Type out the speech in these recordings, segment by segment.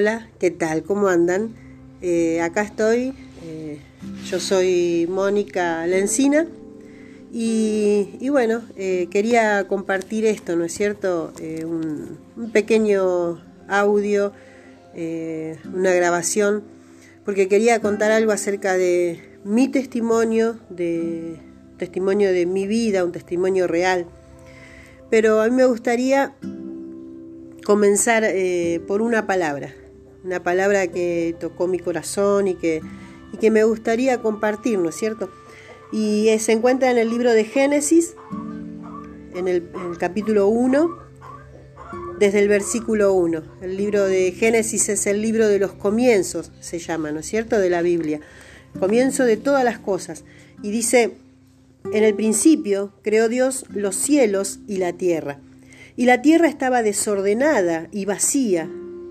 Hola, ¿qué tal? ¿Cómo andan? Eh, acá estoy, eh, yo soy Mónica Lencina y, bueno, eh, quería compartir esto, ¿no es cierto? Un, pequeño audio, una grabación, porque quería contar algo acerca de mi testimonio, de testimonio de mi vida, un testimonio real. Pero a mí me gustaría comenzar por una palabra, una palabra que tocó mi corazón y que, que me gustaría compartir, ¿no es cierto? Y se encuentra en el libro de Génesis, en el, capítulo 1, desde el versículo 1. El libro de Génesis es el libro de los comienzos, se llama, ¿no es cierto?, de la Biblia. Comienzo de todas las cosas. Y dice, en el principio creó Dios los cielos y la tierra. Y la tierra estaba desordenada y vacía,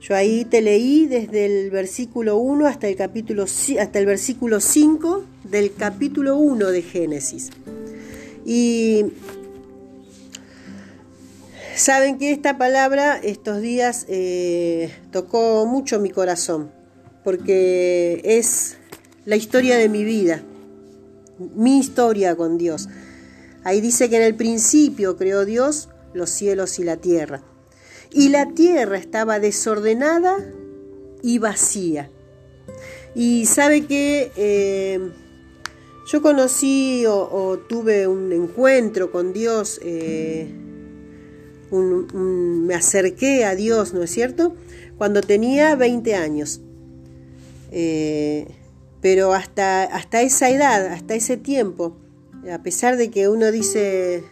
Yo ahí te leí desde el versículo 1 hasta el, capítulo, hasta el versículo 5 del capítulo 1 de Génesis. Y saben que esta palabra estos días eh, tocó mucho mi corazón, porque es la historia de mi vida, mi historia con Dios. Ahí dice que en el principio creó Dios los cielos y la tierra. Y la tierra estaba desordenada y vacía. Y sabe que eh, yo conocí o, tuve un encuentro con Dios, eh, me acerqué a Dios, ¿no es cierto? Cuando tenía 20 años. Eh, pero hasta, hasta esa edad, hasta ese tiempo, a pesar de que uno dice,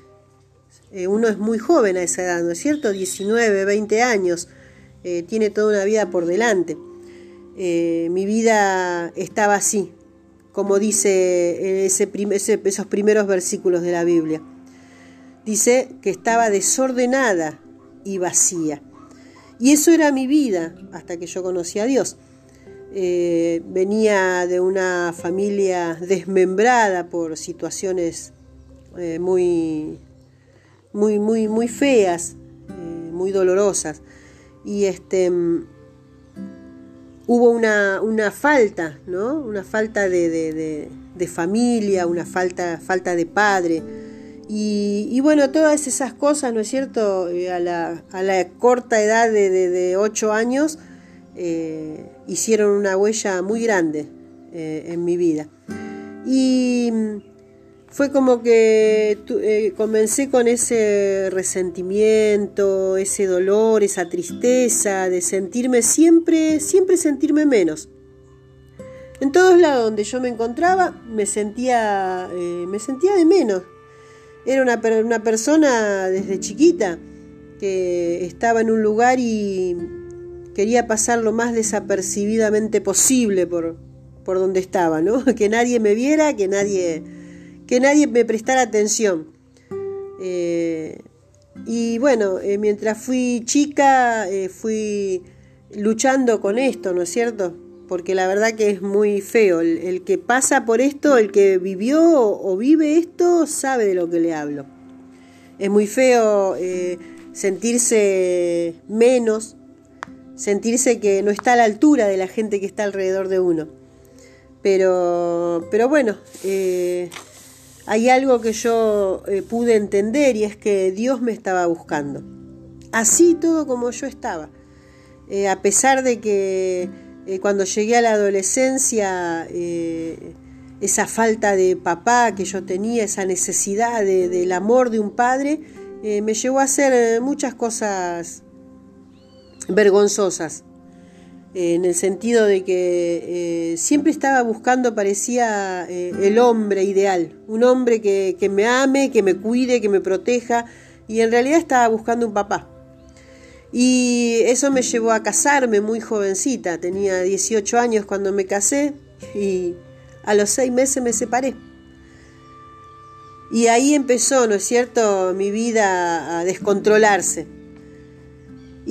eh, uno es muy joven a esa edad, ¿no es cierto? 19, 20 años, eh, tiene toda una vida por delante. Eh, mi vida estaba así, como dice esos primeros versículos de la Biblia. Dice que estaba desordenada y vacía. Y eso era mi vida hasta que yo conocí a Dios. venía de una familia desmembrada por situaciones muy muy, muy, muy feas, eh, muy dolorosas. Y este hubo una, una falta, ¿no? Una falta de, familia, una falta, falta de padre. Y, bueno, todas esas cosas, ¿no es cierto? Eh, a, la, a la corta edad de, ocho años, eh, hicieron una huella muy grande en mi vida. Y fue como que eh, comencé con ese resentimiento, ese dolor, esa tristeza de sentirme siempre, siempre sentirme menos. En todos lados donde yo me encontraba me sentía, eh, me sentía de menos. Era una, una persona desde chiquita que estaba en un lugar y quería pasar lo más desapercibidamente posible por, por donde estaba, ¿no? Que nadie me viera, que nadie que nadie me prestara atención. Eh, y bueno, eh, mientras fui chica, eh, fui luchando con esto, ¿no es cierto? Porque la verdad que es muy feo. El, que pasa por esto, el que vivió o, vive esto, sabe de lo que le hablo. Es muy feo sentirse menos, sentirse que no está a la altura de la gente que está alrededor de uno. Pero, pero bueno, hay algo que yo eh, pude entender y es que Dios me estaba buscando. Así todo como yo estaba. Eh, a pesar de que eh, cuando llegué a la adolescencia, esa falta de papá que yo tenía, esa necesidad del amor de un padre, me llevó a hacer muchas cosas vergonzosas en el sentido de que eh, siempre estaba buscando, parecía eh, el hombre ideal, un hombre que, me ame, que me cuide, que me proteja, y en realidad estaba buscando un papá. Y eso me llevó a casarme muy jovencita, tenía 18 años cuando me casé y a los seis meses me separé. Y ahí empezó, ¿no es cierto?, mi vida a descontrolarse.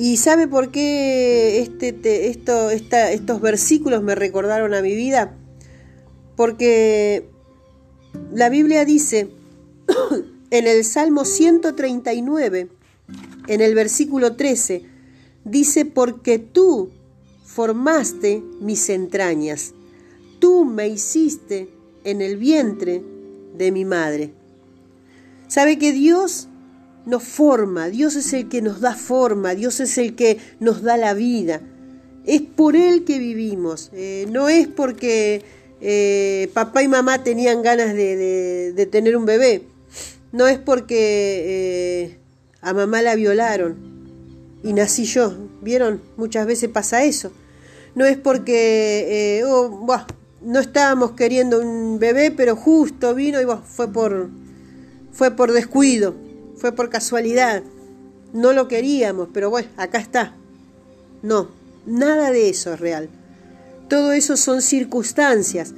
¿Y sabe por qué este, esto, estos versículos me recordaron a mi vida? Porque la Biblia dice en el Salmo 139, en el versículo 13, dice, porque tú formaste mis entrañas, tú me hiciste en el vientre de mi madre. ¿Sabe que Dios nos forma? Dios es el que nos da forma, Dios es el que nos da la vida. Es por Él que vivimos, eh, no es porque eh, papá y mamá tenían ganas de, tener un bebé, no es porque eh, a mamá la violaron y nací yo, ¿vieron? Muchas veces pasa eso. No es porque oh, no estábamos queriendo un bebé, pero justo vino y fue por fue por descuido, fue por casualidad. No lo queríamos, pero bueno, acá está. No, nada de eso es real. Todo eso son circunstancias.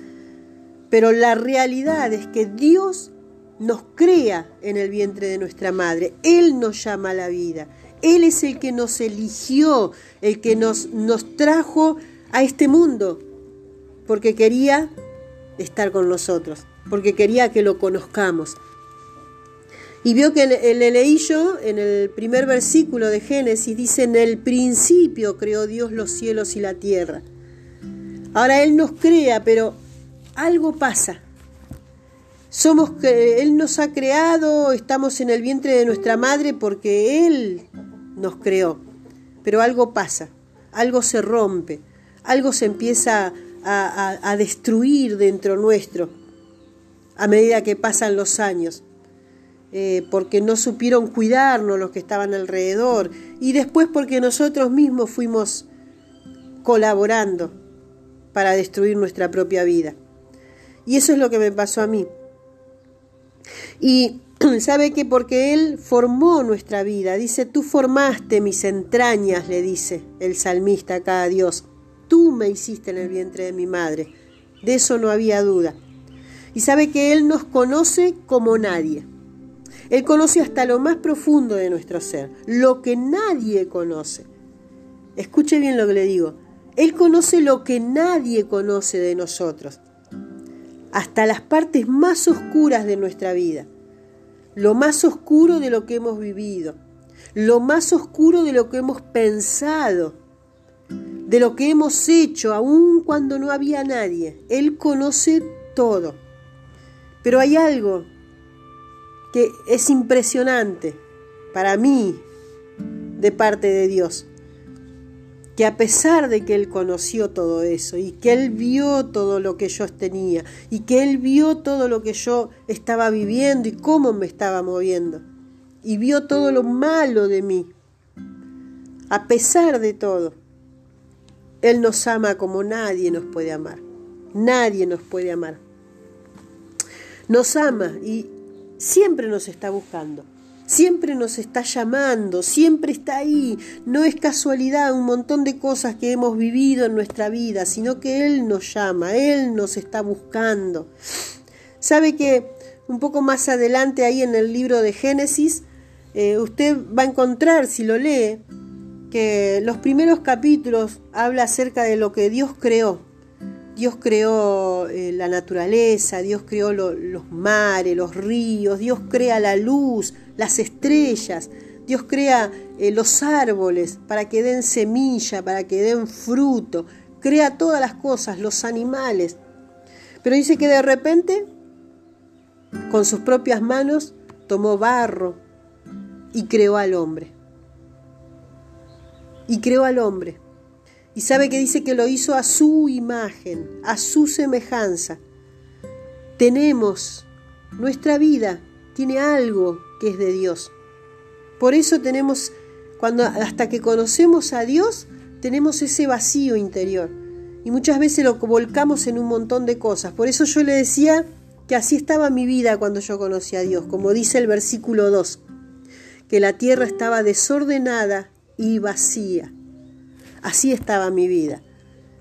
Pero la realidad es que Dios nos crea en el vientre de nuestra madre. Él nos llama a la vida. Él es el que nos eligió, el que nos, nos trajo a este mundo, porque quería estar con nosotros, porque quería que lo conozcamos. Y vio que le leí yo en el primer versículo de Génesis, dice, en el principio creó Dios los cielos y la tierra. Ahora Él nos crea, pero algo pasa. Somos, Él nos ha creado, estamos en el vientre de nuestra madre porque Él nos creó. Pero algo pasa, algo se rompe, algo se empieza a destruir dentro nuestro a medida que pasan los años. Eh, porque no supieron cuidarnos los que estaban alrededor y después porque nosotros mismos fuimos colaborando para destruir nuestra propia vida. Y eso es lo que me pasó a mí. Y sabe que porque Él formó nuestra vida, dice, tú formaste mis entrañas, le dice el salmista acá a Dios, tú me hiciste en el vientre de mi madre, de eso no había duda. Y sabe que Él nos conoce como nadie. Él conoce hasta lo más profundo de nuestro ser, lo que nadie conoce. Escuche bien lo que le digo. Él conoce lo que nadie conoce de nosotros, hasta las partes más oscuras de nuestra vida, lo más oscuro de lo que hemos vivido, lo más oscuro de lo que hemos pensado, de lo que hemos hecho, aun cuando no había nadie. Él conoce todo. Pero hay algo que es impresionante para mí de parte de Dios. Que a pesar de que Él conoció todo eso y que Él vio todo lo que yo tenía y que Él vio todo lo que yo estaba viviendo y cómo me estaba moviendo y vio todo lo malo de mí, a pesar de todo, Él nos ama como nadie nos puede amar. Nadie nos puede amar. Nos ama y siempre nos está buscando, siempre nos está llamando, siempre está ahí. No es casualidad un montón de cosas que hemos vivido en nuestra vida, sino que Él nos llama, Él nos está buscando. ¿Sabe que un poco más adelante ahí en el libro de Génesis, eh, usted va a encontrar, si lo lee, que los primeros capítulos habla acerca de lo que Dios creó Dios creó eh, la naturaleza, Dios creó los mares, los ríos, Dios crea la luz, las estrellas, Dios crea eh, los árboles para que den semilla, para que den fruto, crea todas las cosas, los animales. Pero dice que de repente, con sus propias manos, tomó barro y creó al hombre. Y creó al hombre. Y sabe que dice que lo hizo a su imagen, a su semejanza. Tenemos, nuestra vida tiene algo que es de Dios. Por eso tenemos, cuando hasta que conocemos a Dios, tenemos ese vacío interior. Y muchas veces lo volcamos en un montón de cosas. Por eso yo le decía que así estaba mi vida cuando yo conocí a Dios, como dice el versículo 2, que la tierra estaba desordenada y vacía. Así estaba mi vida.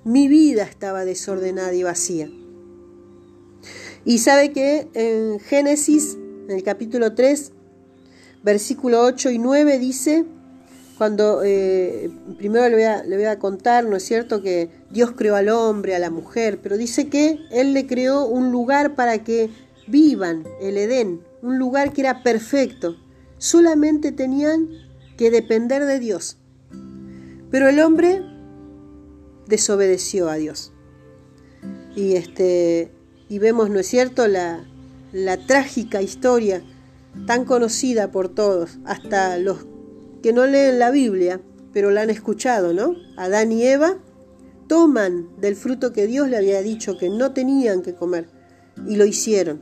Mi vida estaba desordenada y vacía. Y sabe que en Génesis, en el capítulo 3, versículo 8 y 9 dice, cuando eh, primero le voy, a, le voy, a, contar, ¿no es cierto?, que Dios creó al hombre, a la mujer, pero dice que Él le creó un lugar para que vivan, el Edén, un lugar que era perfecto. Solamente tenían que depender de Dios. Pero el hombre desobedeció a Dios. Y, este, y vemos, ¿no es cierto?, la, la trágica historia tan conocida por todos, hasta los que no leen la Biblia, pero la han escuchado, ¿no? Adán y Eva toman del fruto que Dios le había dicho que no tenían que comer y lo hicieron.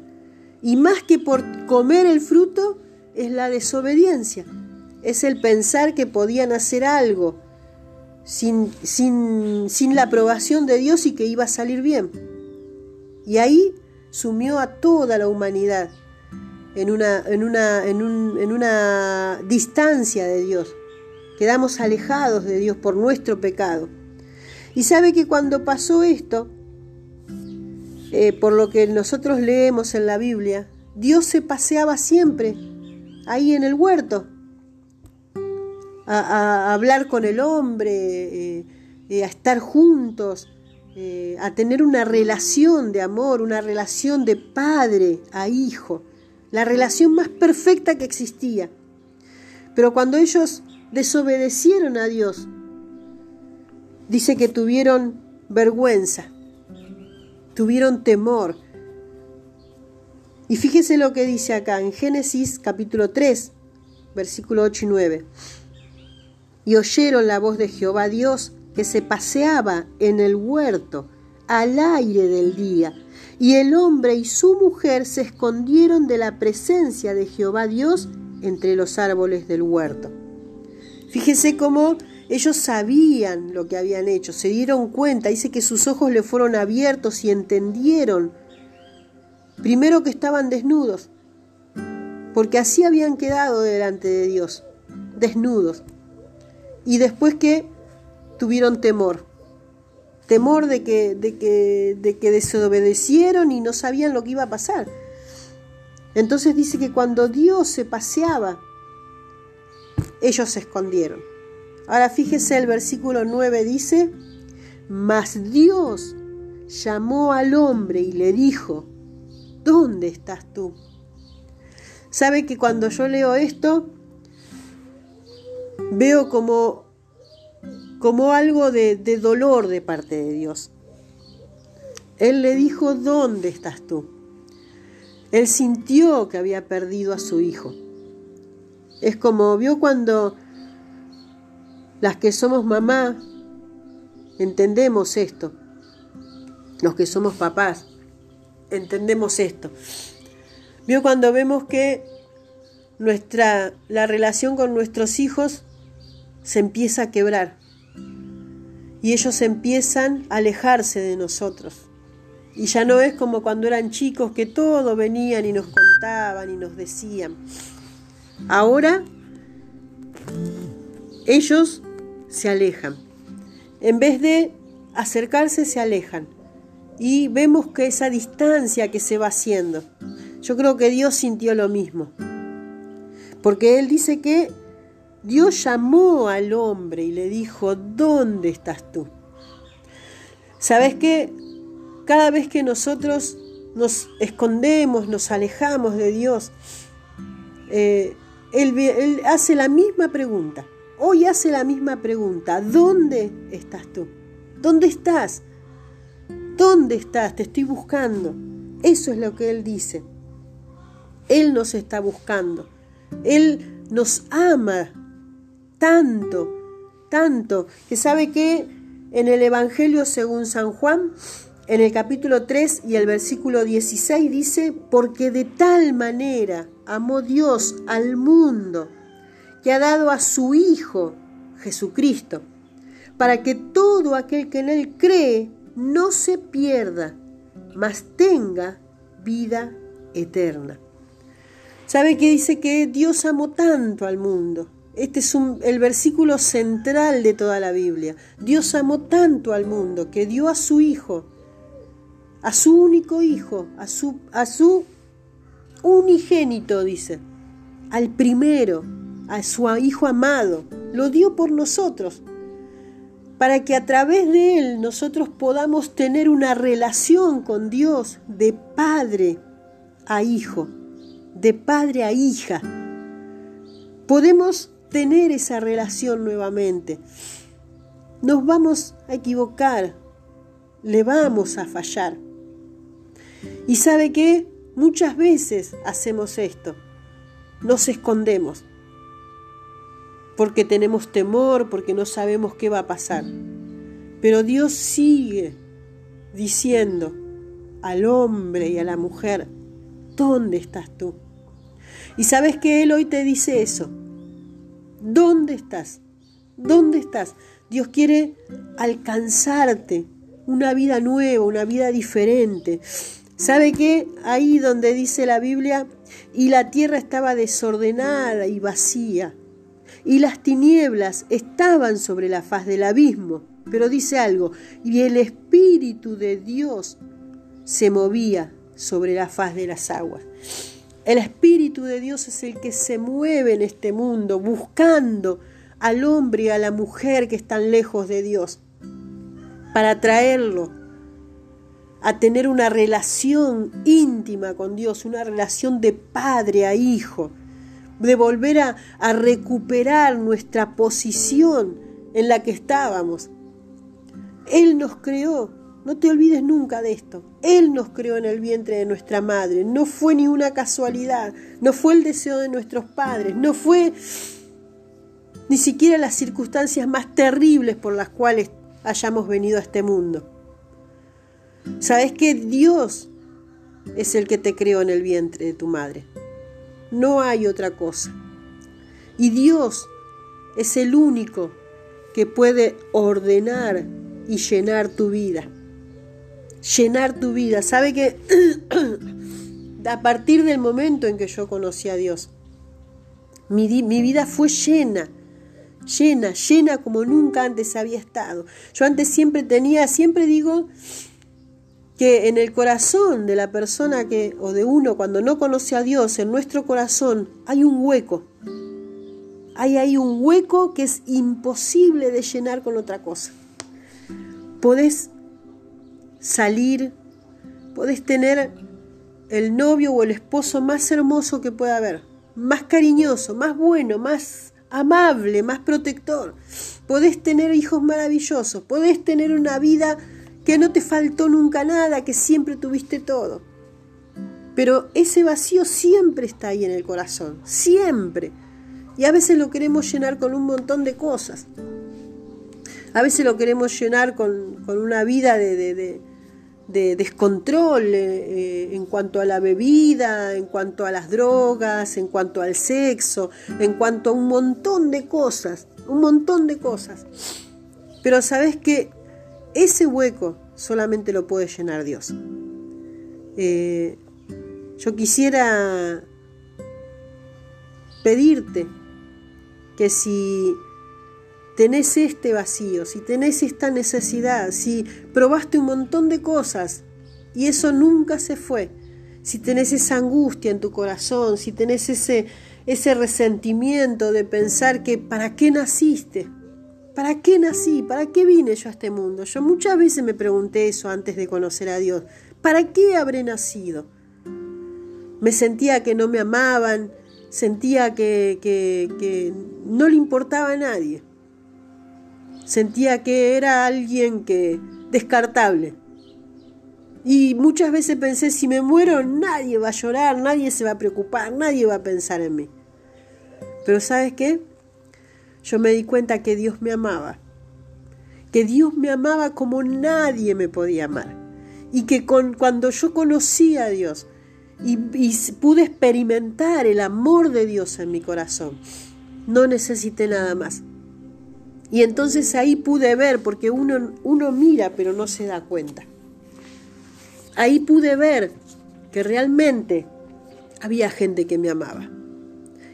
Y más que por comer el fruto es la desobediencia, es el pensar que podían hacer algo sin, sin, sin la aprobación de Dios y que iba a salir bien. Y ahí sumió a toda la humanidad en una, en una, en una distancia de Dios. Quedamos alejados de Dios por nuestro pecado. Y sabe que cuando pasó esto, eh, por lo que nosotros leemos en la Biblia, Dios se paseaba siempre ahí en el huerto, a, hablar con el hombre, eh, eh, a estar juntos, a tener una relación de amor, una relación de padre a hijo la relación más perfecta que existía. Pero cuando ellos desobedecieron a Dios, dice que tuvieron vergüenza, tuvieron temor. Y fíjese lo que dice acá en Génesis capítulo 3, versículo 8 y 9. Y oyeron la voz de Jehová Dios que se paseaba en el huerto al aire del día. Y el hombre y su mujer se escondieron de la presencia de Jehová Dios entre los árboles del huerto. Fíjese cómo ellos sabían lo que habían hecho, se dieron cuenta, dice que sus ojos le fueron abiertos y entendieron, primero que estaban desnudos, porque así habían quedado delante de Dios, desnudos, y después que tuvieron temor temor de que, de que, de que desobedecieron y no sabían lo que iba a pasar. Entonces dice que cuando Dios se paseaba, ellos se escondieron. Ahora fíjese el versículo 9 dice, mas Dios llamó al hombre y le dijo, ¿dónde estás tú? ¿Sabe que cuando yo leo esto, veo como como algo de, dolor de parte de Dios. Él le dijo, ¿dónde estás tú? Él sintió que había perdido a su hijo. Es como vio cuando las que somos mamá entendemos esto. Los que somos papás entendemos esto. Vio cuando vemos que nuestra la relación con nuestros hijos se empieza a quebrar y ellos empiezan a alejarse de nosotros. Y ya no es como cuando eran chicos que todo venían y nos contaban y nos decían. Ahora ellos se alejan. En vez de acercarse, se alejan. Y vemos que esa distancia que se va haciendo. Yo creo que Dios sintió lo mismo. Porque Él dice que Dios llamó al hombre y le dijo, ¿dónde estás tú? ¿Sabes qué? Cada vez que nosotros nos escondemos, nos alejamos de Dios, eh, él, él hace la misma pregunta. Hoy hace la misma pregunta. ¿Dónde estás tú? ¿Dónde estás? ¿Dónde estás? Te estoy buscando. Eso es lo que Él dice. Él nos está buscando. Él nos ama tanto, tanto, que sabe que en el Evangelio según San Juan, en el capítulo 3 y el versículo 16 dice, porque de tal manera amó Dios al mundo, que ha dado a su Hijo, Jesucristo, para que todo aquel que en Él cree no se pierda, mas tenga vida eterna. ¿Sabe que dice que Dios amó tanto al mundo? Este es el versículo central de toda la Biblia. Dios amó tanto al mundo que dio a su Hijo, a su único Hijo, a su, unigénito, dice, al primero, a su Hijo amado, lo dio por nosotros, para que a través de Él nosotros podamos tener una relación con Dios de padre a hijo, de padre a hija. Podemos tener esa relación nuevamente. Nos vamos a equivocar, le vamos a fallar. Y sabe que muchas veces hacemos esto, nos escondemos, porque tenemos temor, porque no sabemos qué va a pasar. Pero Dios sigue diciendo al hombre y a la mujer, ¿dónde estás tú? Y sabes que Él hoy te dice eso, ¿Dónde estás? ¿Dónde estás? Dios quiere alcanzarte una vida nueva, una vida diferente. ¿Sabe qué? Ahí donde dice la Biblia, y la tierra estaba desordenada y vacía, y las tinieblas estaban sobre la faz del abismo. Pero dice algo, y el Espíritu de Dios se movía sobre la faz de las aguas. El Espíritu de Dios es el que se mueve en este mundo buscando al hombre y a la mujer que están lejos de Dios para traerlo a tener una relación íntima con Dios, una relación de padre a hijo, de volver a, a recuperar nuestra posición en la que estábamos. Él nos creó no te olvides nunca de esto. Él nos creó en el vientre de nuestra madre. No fue ni una casualidad. No fue el deseo de nuestros padres. No fue ni siquiera las circunstancias más terribles por las cuales hayamos venido a este mundo. Sabes que Dios es el que te creó en el vientre de tu madre. No hay otra cosa. Y Dios es el único que puede ordenar y llenar tu vida llenar tu vida. Sabe que a partir del momento en que yo conocí a Dios, mi, mi, vida fue llena, llena, llena como nunca antes había estado. Yo antes siempre tenía, siempre digo que en el corazón de la persona que, o de uno, cuando no conoce a Dios, en nuestro corazón hay un hueco. Hay ahí un hueco que es imposible de llenar con otra cosa. Podés salir, podés tener el novio o el esposo más hermoso que pueda haber, más cariñoso, más bueno, más amable, más protector. Podés tener hijos maravillosos, podés tener una vida que no te faltó nunca nada, que siempre tuviste todo. Pero ese vacío siempre está ahí en el corazón, siempre. Y a veces lo queremos llenar con un montón de cosas. A veces lo queremos llenar con, una vida de, descontrol eh, eh, en cuanto a la bebida, en cuanto a las drogas, en cuanto al sexo, en cuanto a un montón de cosas, un montón de cosas. Pero sabes que ese hueco solamente lo puede llenar Dios. Eh, yo quisiera pedirte que si tenés este vacío, si tenés esta necesidad, si probaste un montón de cosas y eso nunca se fue, si tenés esa angustia en tu corazón, si tenés ese, ese resentimiento de pensar que ¿para qué naciste? ¿Para qué nací? ¿Para qué vine yo a este mundo? Yo muchas veces me pregunté eso antes de conocer a Dios. ¿Para qué habré nacido? Me sentía que no me amaban, sentía que, que, que no le importaba a nadie. Sentía que era alguien que descartable. Y muchas veces pensé, si me muero, nadie va a llorar, nadie se va a preocupar, nadie va a pensar en mí. Pero ¿sabes qué? Yo me di cuenta que Dios me amaba. Que Dios me amaba como nadie me podía amar. Y que con, cuando yo conocí a Dios y, y pude experimentar el amor de Dios en mi corazón, no necesité nada más. Y entonces ahí pude ver, porque uno, uno mira pero no se da cuenta. Ahí pude ver que realmente había gente que me amaba,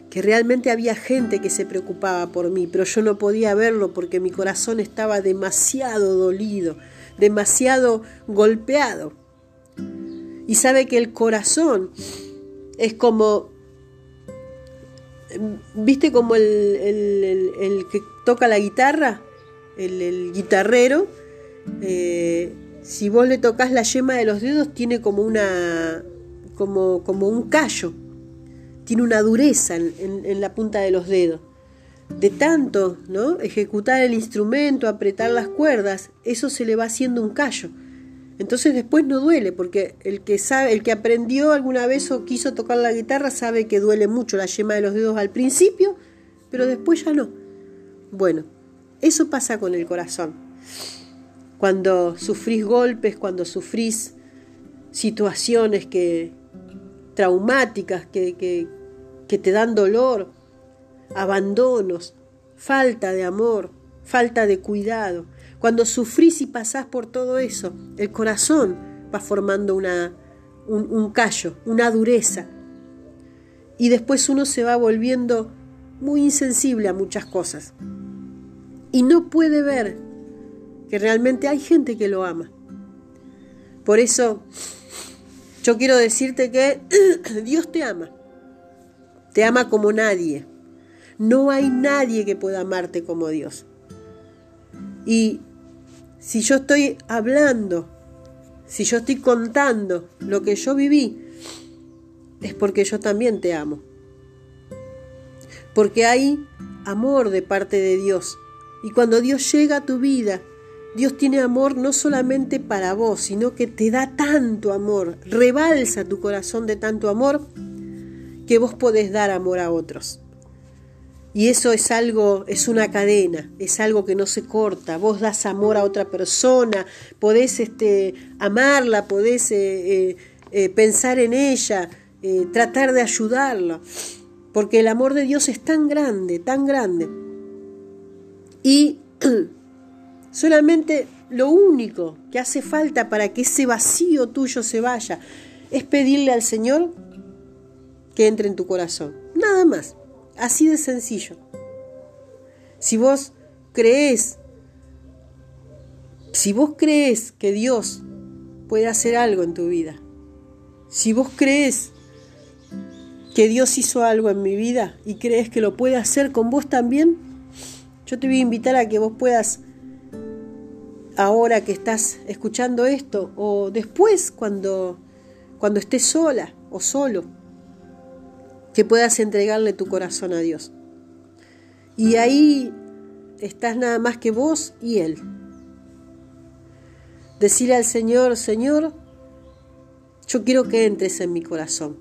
que realmente había gente que se preocupaba por mí, pero yo no podía verlo porque mi corazón estaba demasiado dolido, demasiado golpeado. Y sabe que el corazón es como, ¿viste como el, que toca la guitarra? El, guitarrero. Eh, si vos le tocas la yema de los dedos, tiene como una. como, como un callo tiene una dureza en, la punta de los dedos. De tanto ¿no? ejecutar el instrumento, apretar las cuerdas, eso se le va haciendo un callo. Entonces después no duele, porque el que sabe, el que aprendió alguna vez o quiso tocar la guitarra sabe que duele mucho la yema de los dedos al principio, pero después ya no. Bueno, eso pasa con el corazón. Cuando sufrís golpes, cuando sufrís situaciones que, traumáticas que, que, te dan dolor, abandonos, falta de amor, falta de cuidado. Cuando sufrís y pasás por todo eso, el corazón va formando una, un, un, callo, una dureza. Y después uno se va volviendo muy insensible a muchas cosas. Y no puede ver que realmente hay gente que lo ama. Por eso yo quiero decirte que Dios te ama. Te ama como nadie. No hay nadie que pueda amarte como Dios. Y si yo estoy hablando, si yo estoy contando lo que yo viví, es porque yo también te amo. Porque hay amor de parte de Dios. Y cuando Dios llega a tu vida, Dios tiene amor no solamente para vos, sino que te da tanto amor, rebalsa tu corazón de tanto amor que vos podés dar amor a otros. Y eso es algo, es una cadena, es algo que no se corta. Vos das amor a otra persona, podés este, amarla, podés eh, eh, eh, pensar en ella, tratar de ayudarla. Porque el amor de Dios es tan grande, tan grande. Y Solamente lo único que hace falta para que ese vacío tuyo se vaya es pedirle al Señor que entre en tu corazón. Nada más. Así de sencillo. Si vos crees, si vos crees que Dios puede hacer algo en tu vida, si vos crees que Dios hizo algo en mi vida y crees que lo puede hacer con vos también, yo te voy a invitar a que vos puedas ahora que estás escuchando esto o después cuando, cuando estés sola o solo, que puedas entregarle tu corazón a Dios. Y ahí estás nada más que vos y Él. Decirle al Señor, Señor, yo quiero que entres en mi corazón.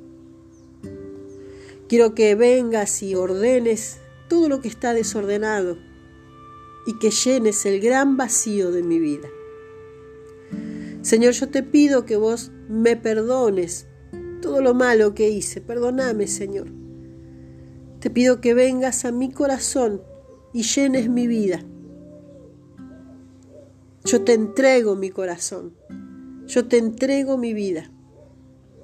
Quiero que vengas y ordenes todo lo que está desordenado y que llenes el gran vacío de mi vida. Señor, yo te pido que vos me perdones todo lo malo que hice. Perdóname, Señor. Te pido que vengas a mi corazón y llenes mi vida. Yo te entrego mi corazón. Yo te entrego mi vida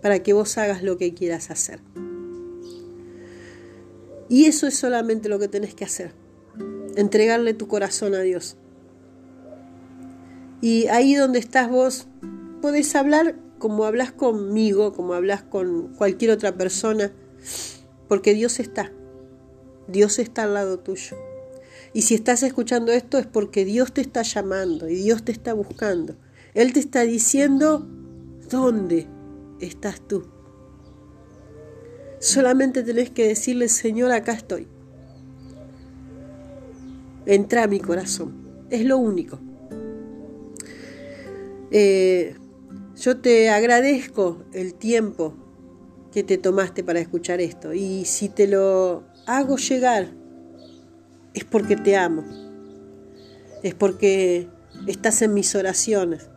para que vos hagas lo que quieras hacer. Y eso es solamente lo que tenés que hacer entregarle tu corazón a Dios. Y ahí donde estás vos, podés hablar como hablas conmigo, como hablas con cualquier otra persona, porque Dios está. Dios está al lado tuyo. Y si estás escuchando esto es porque Dios te está llamando y Dios te está buscando. Él te está diciendo, ¿dónde estás tú? Solamente tenés que decirle, Señor, acá estoy entra a mi corazón. Es lo único. Eh, yo te agradezco el tiempo que te tomaste para escuchar esto y si te lo hago llegar es porque te amo, es porque estás en mis oraciones,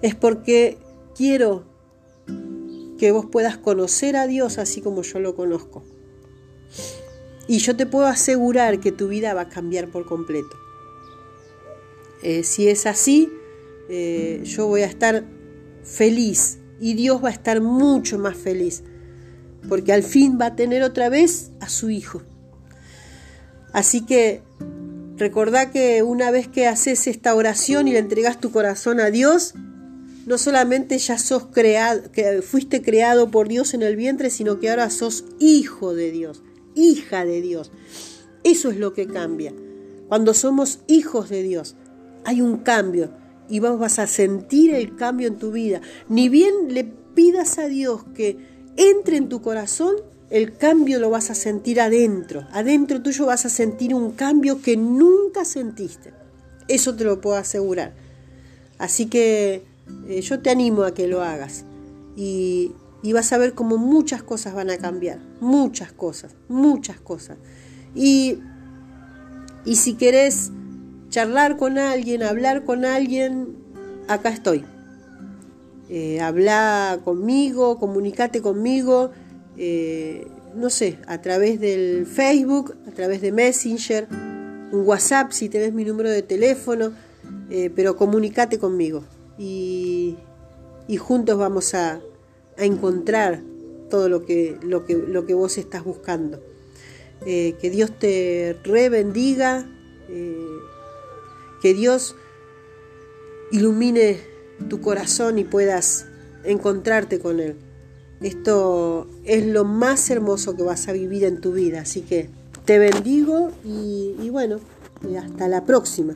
es porque quiero que vos puedas conocer a Dios así como yo lo conozco. Y yo te puedo asegurar que tu vida va a cambiar por completo. Eh, si es así, eh, yo voy a estar feliz y Dios va a estar mucho más feliz porque al fin va a tener otra vez a su hijo. Así que recordá que una vez que haces esta oración y le entregas tu corazón a Dios, no solamente ya sos creado, fuiste creado por Dios en el vientre, sino que ahora sos hijo de Dios, hija de Dios. Eso es lo que cambia. Cuando somos hijos de Dios, hay un cambio y vos vas a sentir el cambio en tu vida. Ni bien le pidas a Dios que entre en tu corazón, el cambio lo vas a sentir adentro. Adentro tuyo vas a sentir un cambio que nunca sentiste. Eso te lo puedo asegurar. Así que eh, yo te animo a que lo hagas. Y, y vas a ver cómo muchas cosas van a cambiar. Muchas cosas, muchas cosas. Y, y si querés charlar con alguien, hablar con alguien, acá estoy. Eh, habla conmigo, comunicate conmigo, eh, no sé, a través del Facebook, a través de Messenger, un WhatsApp si tenés mi número de teléfono, eh, pero comunicate conmigo y, juntos vamos a, a, encontrar todo lo que, lo, que, lo que vos estás buscando. que Dios te re bendiga que Dios ilumine tu corazón y puedas encontrarte con Él. Esto es lo más hermoso que vas a vivir en tu vida, así que te bendigo y, y bueno, hasta la próxima.